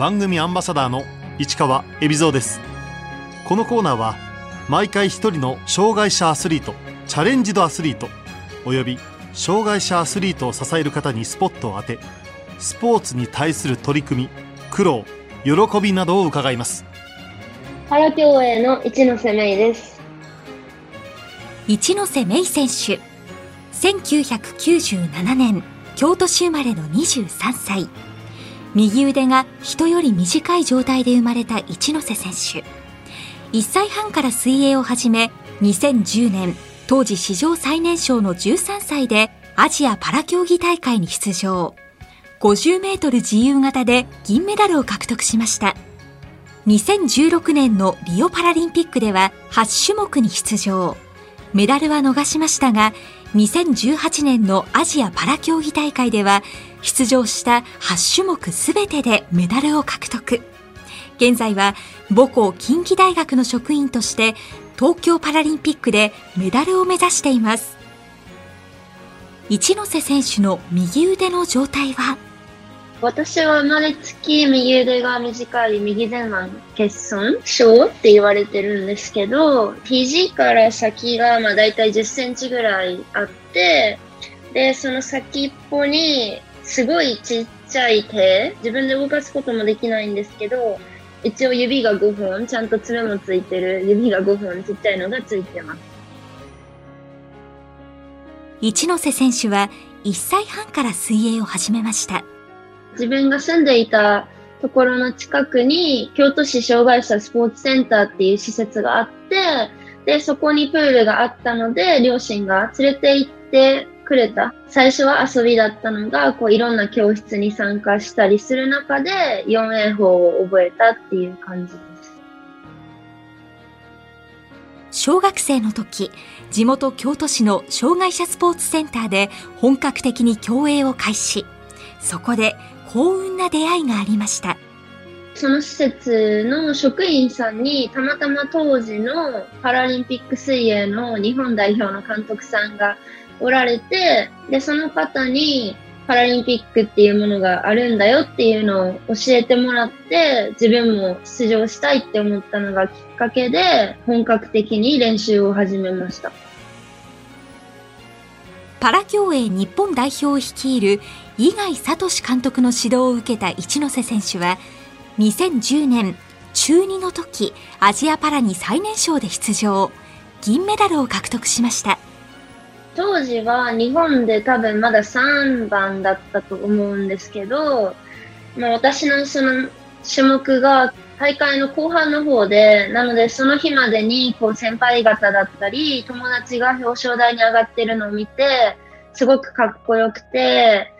番組アンバサダーの市川恵比蔵です。このコーナーは毎回一人の障害者アスリートチャレンジドアスリートおよび障害者アスリートを支える方にスポットを当てスポーツに対する取り組み苦労喜びなどを伺います。パラ競泳の一ノ瀬芽衣です。一ノ瀬芽衣選手。1997年京都市生まれの23歳右腕が人より短い状態で生まれた一ノ瀬選手。1歳半から水泳を始め2010年当時史上最年少の13歳でアジアパラ競技大会に出場。50メートル自由形で銀メダルを獲得しました。2016年のリオパラリンピックでは8種目に出場。メダルは逃しましたが2018年のアジアパラ競技大会では出場した8種目すべてでメダルを獲得。現在は母校近畿大学の職員として東京パラリンピックでメダルを目指しています。一ノ瀬選手の右腕の状態は？私は生まれつき右腕が短い右前腕欠損症って言われてるんですけど、肘から先がまあ大体10センチぐらいあって、で、その先っぽにすごいちっちゃい手、自分で動かすこともできないんですけど、一応指が5本、ちゃんと爪もついてる指が5本ちっちゃいのがついてます。一ノ瀬選手は1歳半から水泳を始めました。自分が住んでいたところの近くに京都市障害者スポーツセンターっていう施設があって、で、そこにプールがあったので、両親が連れて行ってくれた。最初は遊びだったのが、こういろんな教室に参加したりする中で、4泳法を覚えたっていう感じです。小学生の時、地元京都市の障害者スポーツセンターで本格的に競泳を開始。そこで幸運な出会いがありました。その施設の職員さんにたまたま当時のパラリンピック水泳の日本代表の監督さんがおられて、で、その方にパラリンピックっていうものがあるんだよっていうのを教えてもらって、自分も出場したいって思ったのがきっかけで、本格的に練習を始めました。パラ競泳日本代表を率いる井貝聡監督の指導を受けた一ノ瀬選手は2010年中2の時アジアパラに最年少で出場銀メダルを獲得しました当時は日本で多分まだ3番だったと思うんですけど、まあ、私のその種目が大会の後半の方で、なのでその日までにこう先輩方だったり、友達が表彰台に上がってるのを見て、すごくかっこよくて、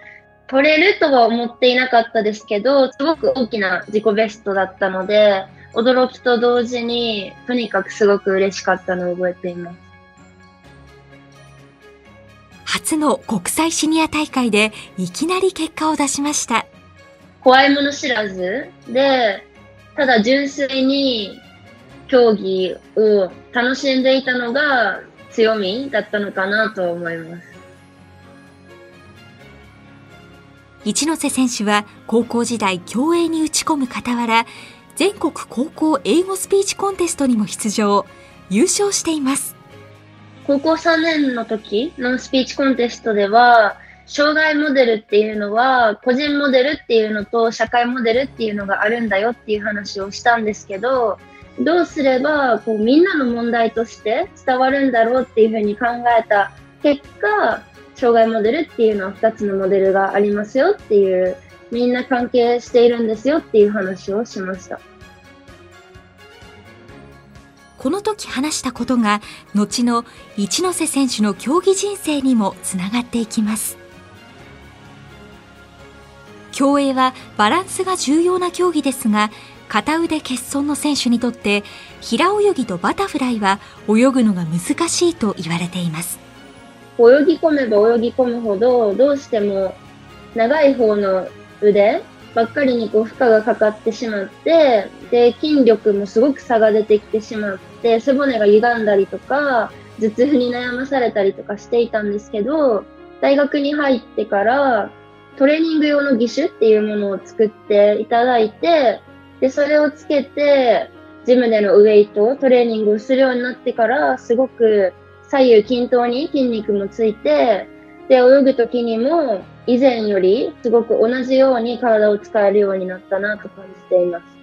取れるとは思っていなかったですけど、すごく大きな自己ベストだったので、驚きと同時に、とにかくすごく嬉しかったのを覚えています。初の国際シニア大会でいきなり結果を出しました。怖いもの知らずで、ただ純粋に競技を楽しんでいたのが強みだったのかなと思います。一ノ瀬選手は高校時代競泳に打ち込む傍ら全国高校英語スピーチコンテストにも出場優勝しています高校3年の時のスピーチコンテストでは障害モデルっていうのは、個人モデルっていうのと社会モデルっていうのがあるんだよっていう話をしたんですけど、どうすればこうみんなの問題として伝わるんだろうっていうふうに考えた結果、障害モデルっていうのは2つのモデルがありますよっていう、みんな関係しているんですよっていう話をしました。この時話したことが後の一ノ瀬選手の競技人生にもつながっていきます。競泳はバランスが重要な競技ですが片腕欠損の選手にとって平泳ぎとバタフライは泳ぐのが難しいと言われています。泳ぎ込めば泳ぎ込むほどどうしても長い方の腕ばっかりにこう負荷がかかってしまってで筋力もすごく差が出てきてしまって背骨が歪んだりとか頭痛に悩まされたりとかしていたんですけど大学に入ってからトレーニング用の義手っていうものを作っていただいて、で、それをつけて、ジムでのウェイト、トレーニングをするようになってから、すごく左右均等に筋肉もついて、で、泳ぐ時にも以前よりすごく同じように体を使えるようになったなと感じています。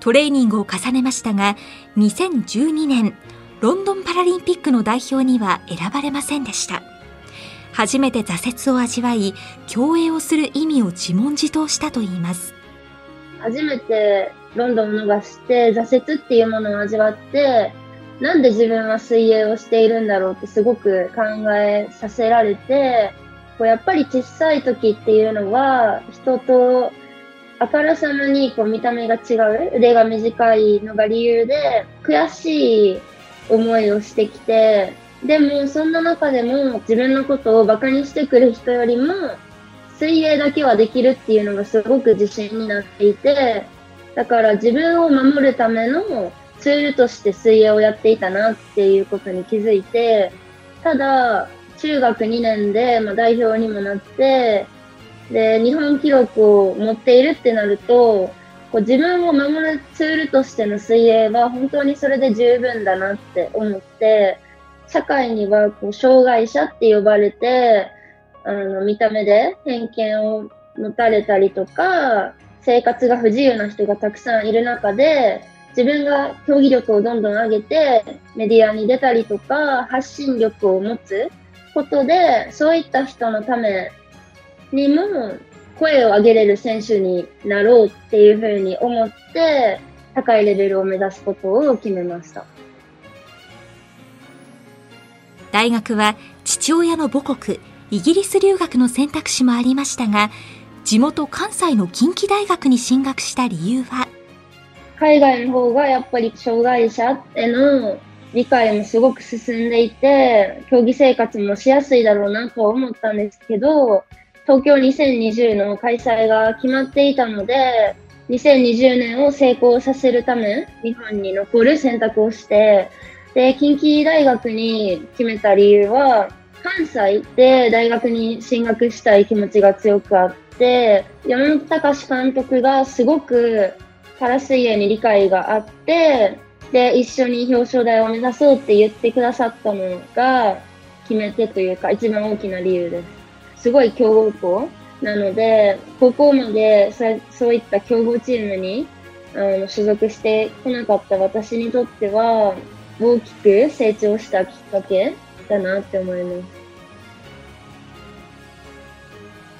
トレーニングを重ねましたが、2012年、ロンドンパラリンピックの代表には選ばれませんでした。初めて挫折を味わい、競泳をする意味を自問自答したといいます。初めてロンドンを逃して挫折っていうものを味わって、なんで自分は水泳をしているんだろうってすごく考えさせられて、こうやっぱり小さい時っていうのは人とあからさまにこう見た目が違う、腕が短いのが理由で悔しい思いをしてきて、でもそんな中でも自分のことを馬鹿にしてくる人よりも水泳だけはできるっていうのがすごく自信になっていて、だから自分を守るためのツールとして水泳をやっていたなっていうことに気づいて、ただ、中学2年で、ま、代表にもなって、で、日本記録を持っているってなると、こう自分を守るツールとしての水泳は本当にそれで十分だなって思って、社会にはこう障害者って呼ばれて、あの、見た目で偏見を持たれたりとか、生活が不自由な人がたくさんいる中で、自分が競技力をどんどん上げて、メディアに出たりとか、発信力を持つことで、そういった人のためにも声を上げれる選手になろうっていうふうに思って、高いレベルを目指すことを決めました。大学は父親の母国、イギリス留学の選択肢もありましたが、地元関西の近畿大学に進学した理由は？海外の方がやっぱり障害者への理解もすごく進んでいて、競技生活もしやすいだろうなと思ったんですけど、東京2020の開催が決まっていたので、2020年を成功させるため、日本に残る選択をして、で、近畿大学に決めた理由は、関西で大学に進学したい気持ちが強くあって、山本隆監督がすごくパラ水泳に理解があって、で、一緒に表彰台を目指そうって言ってくださったのが、決め手というか、一番大きな理由です。すごい強豪校なので、高校までそういった強豪チームにあの所属してこなかった私にとっては、大きく成長したきっかけだなって思います。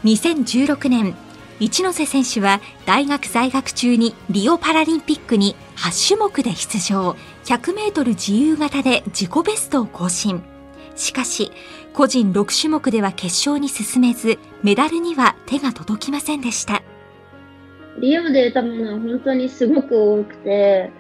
2016年、一ノ瀬選手は大学在学中にリオパラリンピックに8種目で出場。100メートル自由形で自己ベストを更新。しかし、個人6種目では決勝に進めず、メダルには手が届きませんでした。リオで得たものは本当にすごく多くて、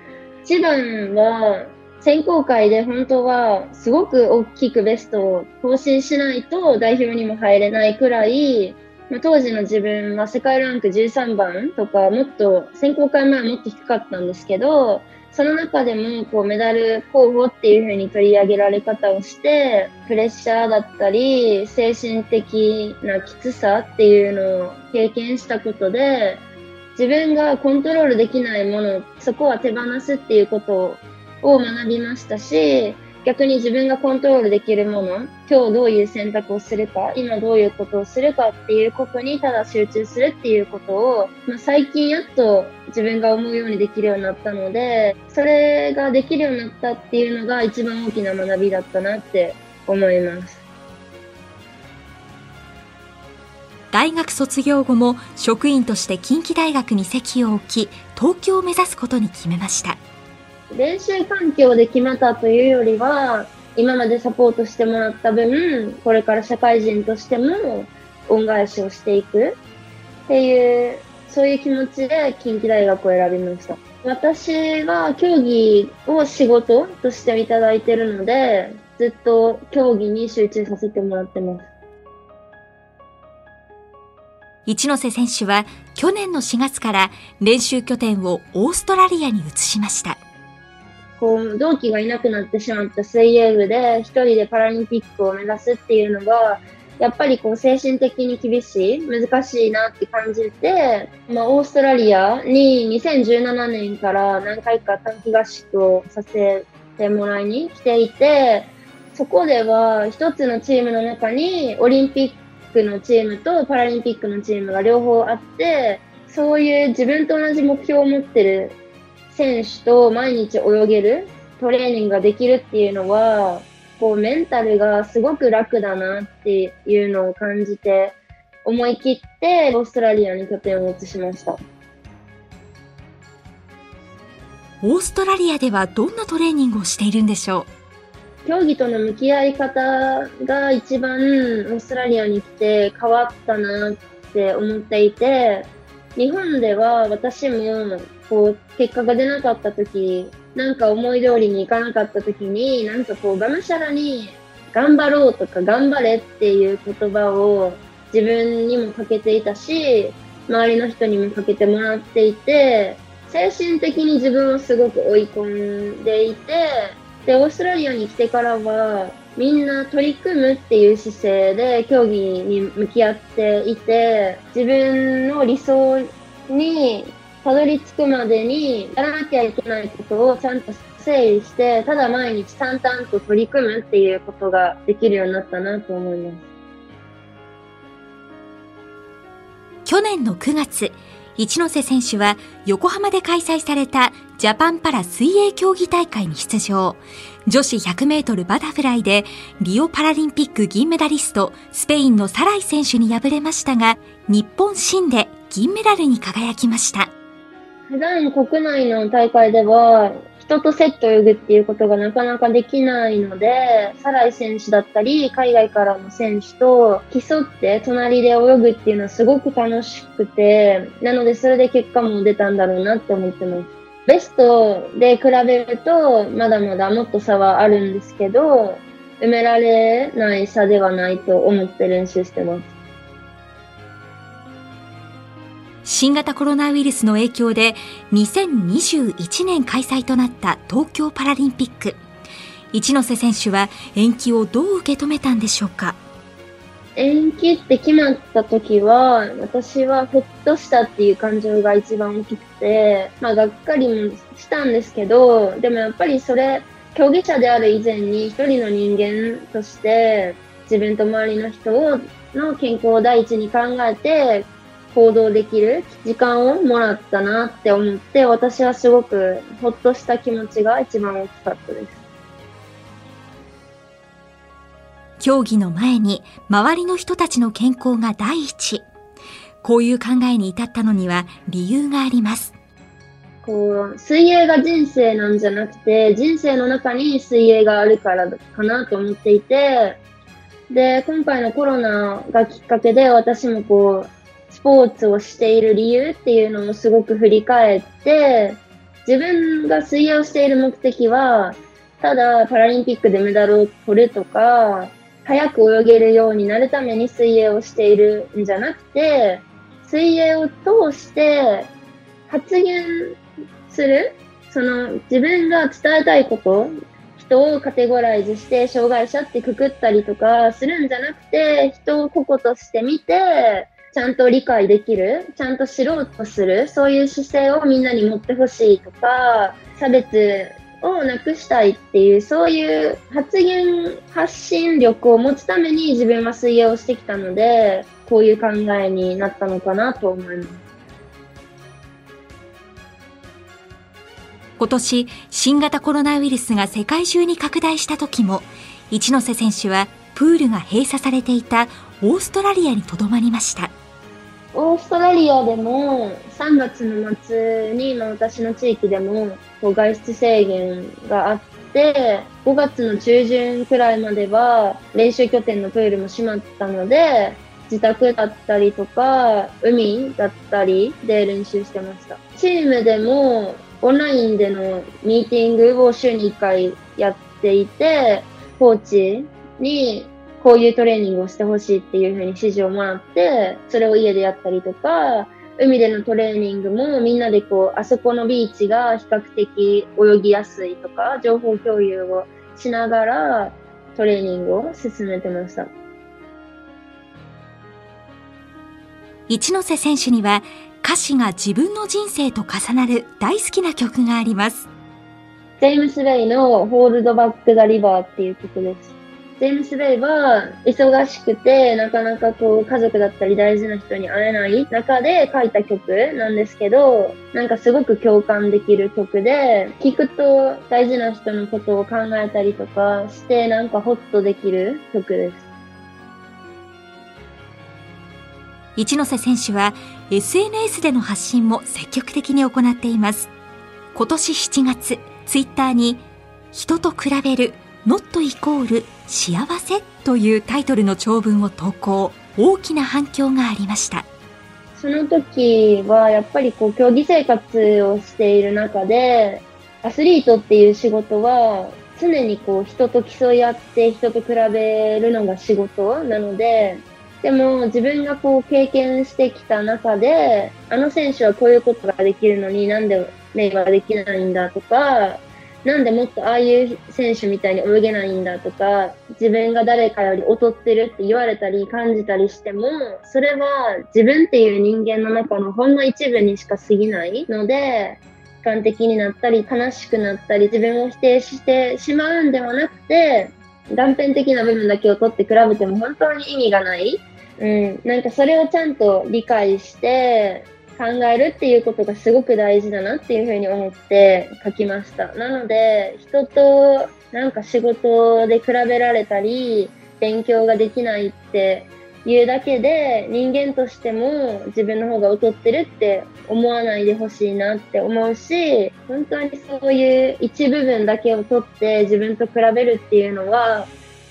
一番は選考会で本当はすごく大きくベストを更新しないと代表にも入れないくらい、ま、当時の自分は世界ランク13番とかもっと選考会前はもっと低かったんですけど、その中でもこうメダル候補っていう風に取り上げられ方をして、プレッシャーだったり、精神的なきつさっていうのを経験したことで、自分がコントロールできないもの、そこは手放すっていうことを学びましたし、逆に自分がコントロールできるもの、今日どういう選択をするか、今どういうことをするかっていうことにただ集中するっていうことを、まあ、最近やっと自分が思うようにできるようになったので、それができるようになったっていうのが一番大きな学びだったなって思います。大学卒業後も職員として近畿大学に籍を置き、東京を目指すことに決めました。練習環境で決めたというよりは、今までサポートしてもらった分、これから社会人としても恩返しをしていくっていう、そういう気持ちで近畿大学を選びました。私は競技を仕事としていただいてるので、ずっと競技に集中させてもらってます。一ノ瀬選手は去年の4月から練習拠点をオーストラリアに移しました。こう、同期がいなくなってしまった水泳部で、一人でパラリンピックを目指すっていうのが、やっぱりこう精神的に厳しい、難しいなって感じて、まあ、オーストラリアに2017年から何回か短期合宿をさせてもらいに来ていて、そこでは一つのチームの中にオリンピックのチームとパラリンピックのチームが両方あって、そういう自分と同じ目標を持ってる選手と毎日泳げるトレーニングができるっていうのは、こうメンタルがすごく楽だなっていうのを感じて、思い切ってオーストラリアに拠点を移しました。オーストラリアではどんなトレーニングをしているんでしょう？競技との向き合い方が一番オーストラリアに来て変わったなって思っていて、日本では私もこう結果が出なかった時、なんか思い通りにいかなかった時に、なんかこうがむしゃらに頑張ろうとか頑張れっていう言葉を自分にもかけていたし、周りの人にもかけてもらっていて、精神的に自分をすごく追い込んでいて、で、オーストラリアに来てからは、みんな取り組むっていう姿勢で競技に向き合っていて、自分の理想にたどり着くまでにやらなきゃいけないことをちゃんと整理して、ただ毎日淡々と取り組むっていうことができるようになったなと思います。去年の9月、一ノ瀬選手は横浜で開催されたジャパンパラ水泳競技大会に出場。女子100メートルバタフライでリオパラリンピック銀メダリストスペインのサライ選手に敗れましたが、日本新で銀メダルに輝きました。普段国内の大会では人とセット泳ぐっていうことがなかなかできないので、サライ選手だったり、海外からの選手と競って隣で泳ぐっていうのはすごく楽しくて、なのでそれで結果も出たんだろうなって思ってます。ベストで比べると、まだまだもっと差はあるんですけど、埋められない差ではないと思って練習してます。新型コロナウイルスの影響で2021年開催となった東京パラリンピック。一ノ瀬選手は延期をどう受け止めたんでしょうか？延期って決まった時は私はほっとしたっていう感情が一番大きくてまあがっかりもしたんですけどでもやっぱりそれ競技者である以前に一人の人間として自分と周りの人の健康を第一に考えて行動できる時間をもらったなって思って、私はすごくほっとした気持ちが一番大きかったです。競技の前に周りの人たちの健康が第一。こういう考えに至ったのには理由があります。こう、水泳が人生なんじゃなくて、人生の中に水泳があるからかなと思っていて、で、今回のコロナがきっかけで私もこう、スポーツをしている理由っていうのをすごく振り返って、自分が水泳をしている目的は、ただパラリンピックでメダルを取るとか、早く泳げるようになるために水泳をしているんじゃなくて、水泳を通して発言する、その自分が伝えたいこと、人をカテゴライズして障害者ってくくったりとかするんじゃなくて、人を個々として見て、ちゃんと理解できる、ちゃんと知ろうとする、そういう姿勢をみんなに持ってほしいとか、差別をなくしたいっていう、そういう発言、発信力を持つために自分は水泳をしてきたので、こういう考えになったのかなと思います。今年、新型コロナウイルスが世界中に拡大した時も、一ノ瀬選手はプールが閉鎖されていたオーストラリアにとどまりました。オーストラリアでも3月の末に、まあ、私の地域でもこう外出制限があって、5月の中旬くらいまでは練習拠点のプールも閉まったので、自宅だったりとか、海だったりで練習してました。チームでもオンラインでのミーティングを週に1回やっていて、コーチにこういうトレーニングをしてほしいっていうふうに指示をもらって、それを家でやったりとか、海でのトレーニングもみんなでこう、あそこのビーチが比較的泳ぎやすいとか、情報共有をしながらトレーニングを進めてました。一ノ瀬選手には歌詞が自分の人生と重なる大好きな曲があります。ジェームス・ベイの Hold Back the River っていう曲です。ジェームス・ベイは忙しくて、なかなかこう家族だったり大事な人に会えない中で書いた曲なんですけど、なんかすごく共感できる曲で、聴くと大事な人のことを考えたりとかして、なんかホッとできる曲です。一ノ瀬選手は SNS での発信も積極的に行っています。今年7月、ツイッターに人と比べる not イコール幸せというタイトルの長文を投稿。大きな反響がありました。その時はやっぱりこう競技生活をしている中で、アスリートっていう仕事は常にこう人と競い合って人と比べるのが仕事なので、でも自分がこう経験してきた中で、あの選手はこういうことができるのになんでレイはできないんだとか、なんでもっとああいう選手みたいに泳げないんだとか、自分が誰かより劣ってるって言われたり感じたりしても、それは自分っていう人間の中のほんの一部にしか過ぎないので、悲観的になったり悲しくなったり自分を否定してしまうんではなくて、断片的な部分だけを取って比べても本当に意味がない。うん、なんかそれをちゃんと理解して考えるっていうことがすごく大事だなっていうふうに思って書きました。なので、人となんか仕事で比べられたり、勉強ができないっていうだけで人間としても自分の方が劣ってるって思わないでほしいなって思うし、本当にそういう一部分だけを取って自分と比べるっていうのは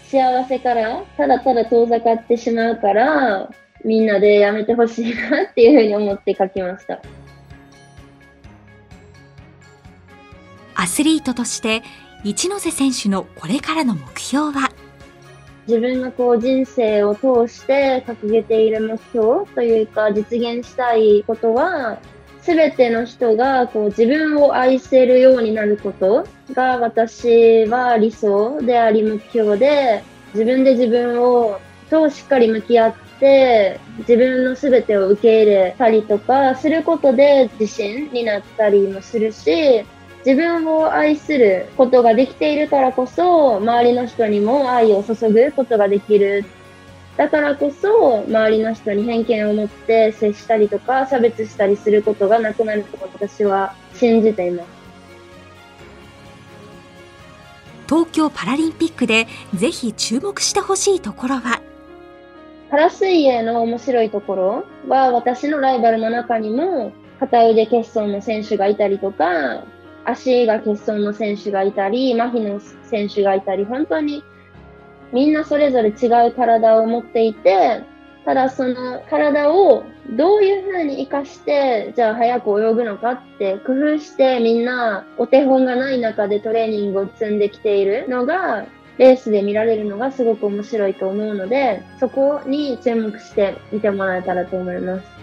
幸せからただただ遠ざかってしまうから、みんなでやめてほしいなっていうふうに思って書きました。アスリートとして一ノ瀬選手のこれからの目標は？自分がこう人生を通して掲げている目標というか実現したいことは全ての人がこう自分を愛せるようになることが私は理想であり目標で自分で自分をとしっかり向き合って自分の全てを受け入れたりとかすることで自信になったりもするし自分を愛することができているからこそ周りの人にも愛を注ぐことができるだからこそ、周りの人に偏見を持って接したりとか、差別したりすることがなくなると私は信じています。東京パラリンピックでぜひ注目してほしいところは？パラ水泳の面白いところは私のライバルの中にも片腕欠損の選手がいたりとか足が欠損の選手がいたり麻痺の選手がいたり本当にみんなそれぞれ違う体を持っていて、ただその体をどういうふうに活かして、じゃあ早く泳ぐのかって工夫してみんなお手本がない中でトレーニングを積んできているのが、レースで見られるのがすごく面白いと思うので、そこに注目して見てもらえたらと思います。